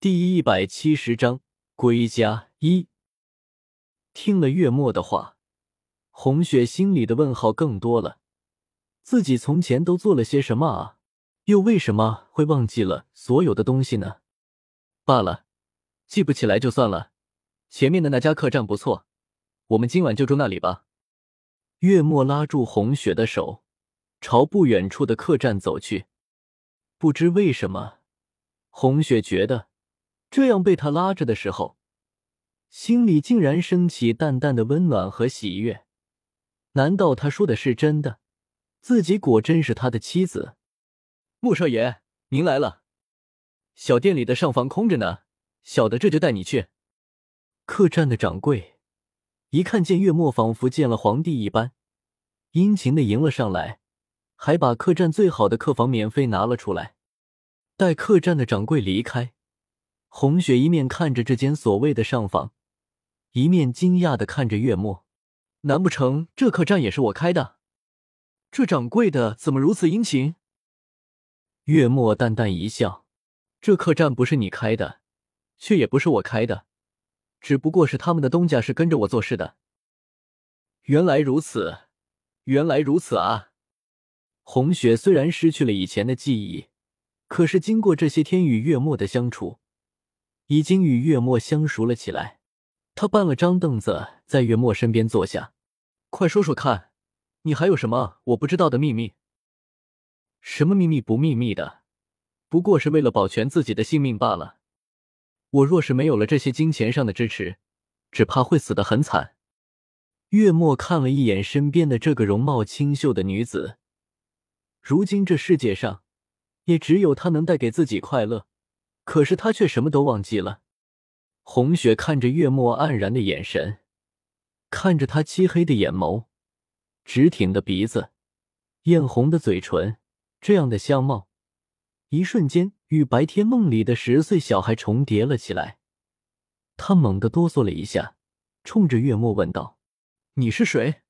第一百七十章归家一。听了月末的话，红雪心里的问号更多了。自己从前都做了些什么啊？又为什么会忘记了所有的东西呢？罢了，记不起来就算了。前面的那家客栈不错，我们今晚就住那里吧。月末拉住红雪的手，朝不远处的客栈走去。不知为什么，红雪觉得。这样被他拉着的时候，心里竟然升起淡淡的温暖和喜悦。难道他说的是真的？自己果真是他的妻子？穆少爷，您来了。小店里的上房空着呢，小的这就带你去。客栈的掌柜一看见月末，仿佛见了皇帝一般，殷勤的迎了上来，还把客栈最好的客房免费拿了出来。待客栈的掌柜离开。红雪一面看着这间所谓的上房，一面惊讶的看着月末。难不成这客栈也是我开的？这掌柜的怎么如此殷勤？月末淡淡一笑：“这客栈不是你开的，却也不是我开的，只不过是他们的东家是跟着我做事的。”原来如此，原来如此啊！红雪虽然失去了以前的记忆，可是经过这些天与月末的相处。已经与月末相熟了起来，他搬了张凳子在月末身边坐下，快说说看，你还有什么我不知道的秘密？什么秘密不秘密的，不过是为了保全自己的性命罢了。我若是没有了这些金钱上的支持，只怕会死得很惨。月末看了一眼身边的这个容貌清秀的女子，如今这世界上，也只有她能带给自己快乐。可是他却什么都忘记了。红雪看着月末黯然的眼神，看着他漆黑的眼眸、直挺的鼻子、艳红的嘴唇，这样的相貌，一瞬间与白天梦里的十岁小孩重叠了起来。他猛地哆嗦了一下，冲着月末问道：“你是谁？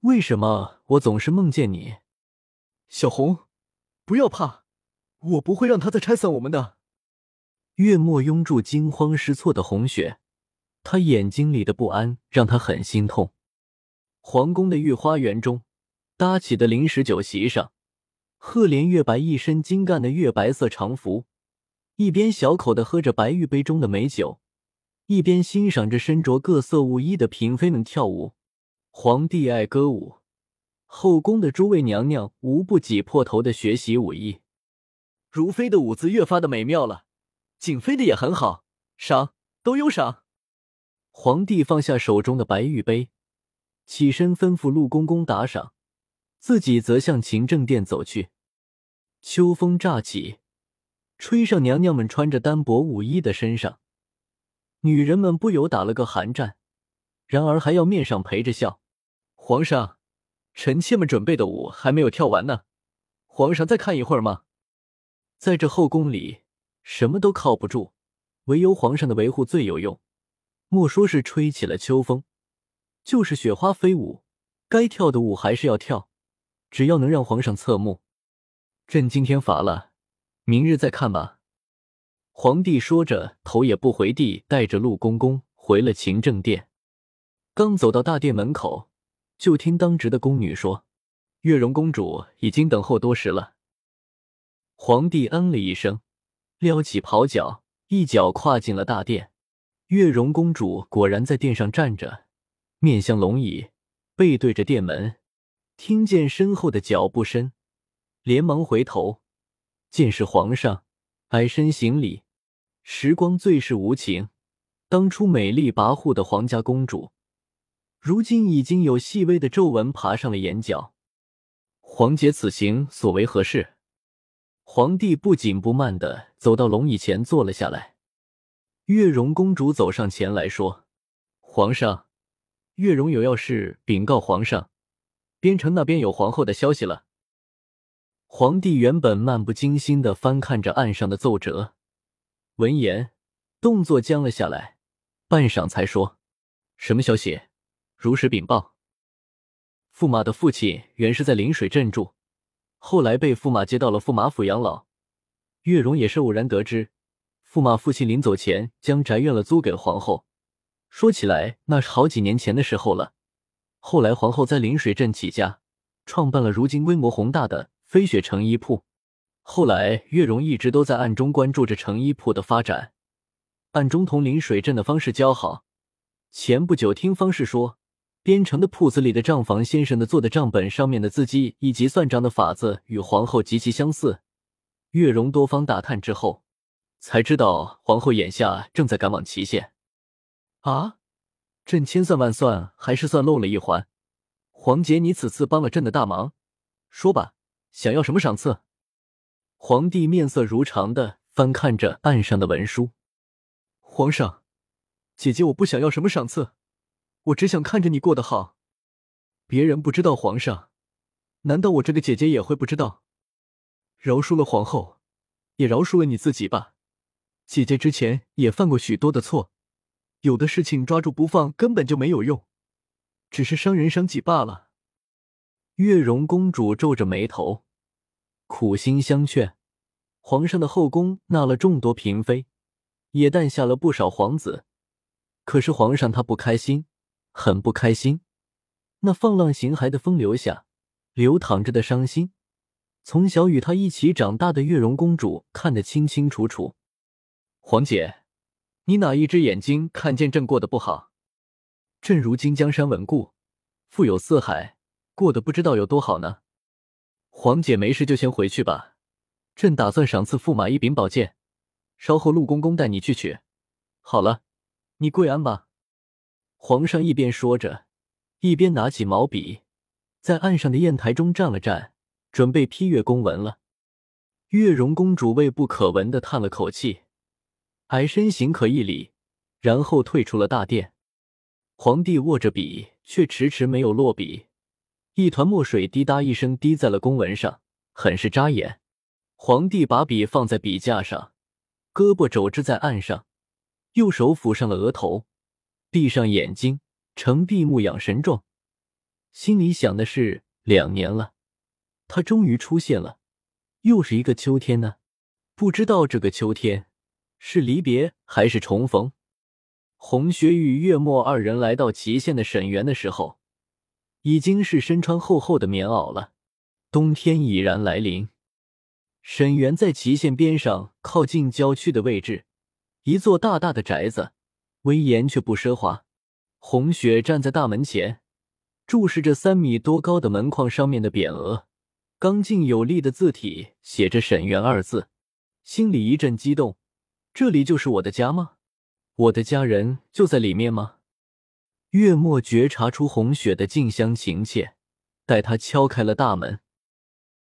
为什么我总是梦见你？”小红，不要怕，我不会让他再拆散我们的。月末拥住惊慌失措的红雪，他眼睛里的不安让他很心痛。皇宫的御花园中搭起的临时酒席上，赫连月白一身精干的月白色长服，一边小口的喝着白玉杯中的美酒，一边欣赏着身着各色舞衣的嫔妃们跳舞。皇帝爱歌舞，后宫的诸位娘娘无不挤破头的学习武艺。如妃的舞姿越发的美妙了。景妃的也很好，赏都有赏。皇帝放下手中的白玉杯，起身吩咐陆公公打赏，自己则向勤政殿走去。秋风乍起，吹上娘娘们穿着单薄舞衣的身上，女人们不由打了个寒战，然而还要面上陪着笑。皇上，臣妾们准备的舞还没有跳完呢，皇上再看一会儿吗？在这后宫里。什么都靠不住，唯有皇上的维护最有用。莫说是吹起了秋风，就是雪花飞舞，该跳的舞还是要跳，只要能让皇上侧目。朕今天乏了，明日再看吧。皇帝说着，头也不回地带着陆公公回了勤政殿。刚走到大殿门口，就听当值的宫女说：“月容公主已经等候多时了。”皇帝嗯了一声。撩起袍角，一脚跨进了大殿。月容公主果然在殿上站着，面向龙椅，背对着殿门。听见身后的脚步声，连忙回头，见是皇上，矮身行礼。时光最是无情，当初美丽跋扈的皇家公主，如今已经有细微的皱纹爬上了眼角。皇姐此行所为何事？皇帝不紧不慢的走到龙椅前坐了下来，月容公主走上前来说：“皇上，月容有要事禀告皇上，边城那边有皇后的消息了。”皇帝原本漫不经心的翻看着案上的奏折，闻言动作僵了下来，半晌才说：“什么消息？如实禀报。”驸马的父亲原是在临水镇住。后来被驸马接到了驸马府养老，月容也是偶然得知，驸马父亲临走前将宅院了租给了皇后。说起来，那是好几年前的时候了。后来皇后在临水镇起家，创办了如今规模宏大的飞雪成衣铺。后来月容一直都在暗中关注着成衣铺的发展，暗中同临水镇的方氏交好。前不久听方氏说，边城的铺子里的账房先生的做的账本上面的字迹以及算账的法子与皇后极其相似。月容多方打探之后，才知道皇后眼下正在赶往祁县。啊，朕千算万算，还是算漏了一环。皇姐，你此次帮了朕的大忙，说吧，想要什么赏赐？皇帝面色如常的翻看着案上的文书。皇上，姐姐，我不想要什么赏赐，我只想看着你过得好。别人不知道，皇上，难道我这个姐姐也会不知道？饶恕了皇后，也饶恕了你自己吧。姐姐之前也犯过许多的错。有的事情抓住不放根本就没有用，只是伤人伤己罢了。月容公主皱着眉头，苦心相劝。皇上的后宫纳了众多嫔妃，也诞下了不少皇子，可是皇上他不开心，很不开心。那放浪形骸的风流下，流淌着的伤心，从小与他一起长大的月容公主看得清清楚楚。皇姐。你哪一只眼睛看见朕过得不好？朕如今江山稳固，富有四海，过得不知道有多好呢。皇姐没事就先回去吧，朕打算赏赐驸马一柄宝剑，稍后陆公公带你去取。好了，你跪安吧。皇上一边说着，一边拿起毛笔，在案上的砚台中蘸了蘸，准备批阅公文了。月容公主微不可闻的叹了口气。矮身行可一礼，然后退出了大殿。皇帝握着笔，却迟迟没有落笔。一团墨水滴答一声滴在了公文上，很是扎眼。皇帝把笔放在笔架上，胳膊肘支在案上，右手抚上了额头，闭上眼睛，呈闭目养神状。心里想的是：两年了，他终于出现了，又是一个秋天呢。不知道这个秋天。是离别还是重逢？红雪与月末二人来到祁县的沈园的时候，已经是身穿厚厚的棉袄了。冬天已然来临。沈园在祁县边上，靠近郊区的位置，一座大大的宅子，威严却不奢华。红雪站在大门前，注视着三米多高的门框上面的匾额，刚劲有力的字体写着“沈园”二字，心里一阵激动。这里就是我的家吗？我的家人就在里面吗？月末觉察出红雪的近乡情怯，待他敲开了大门。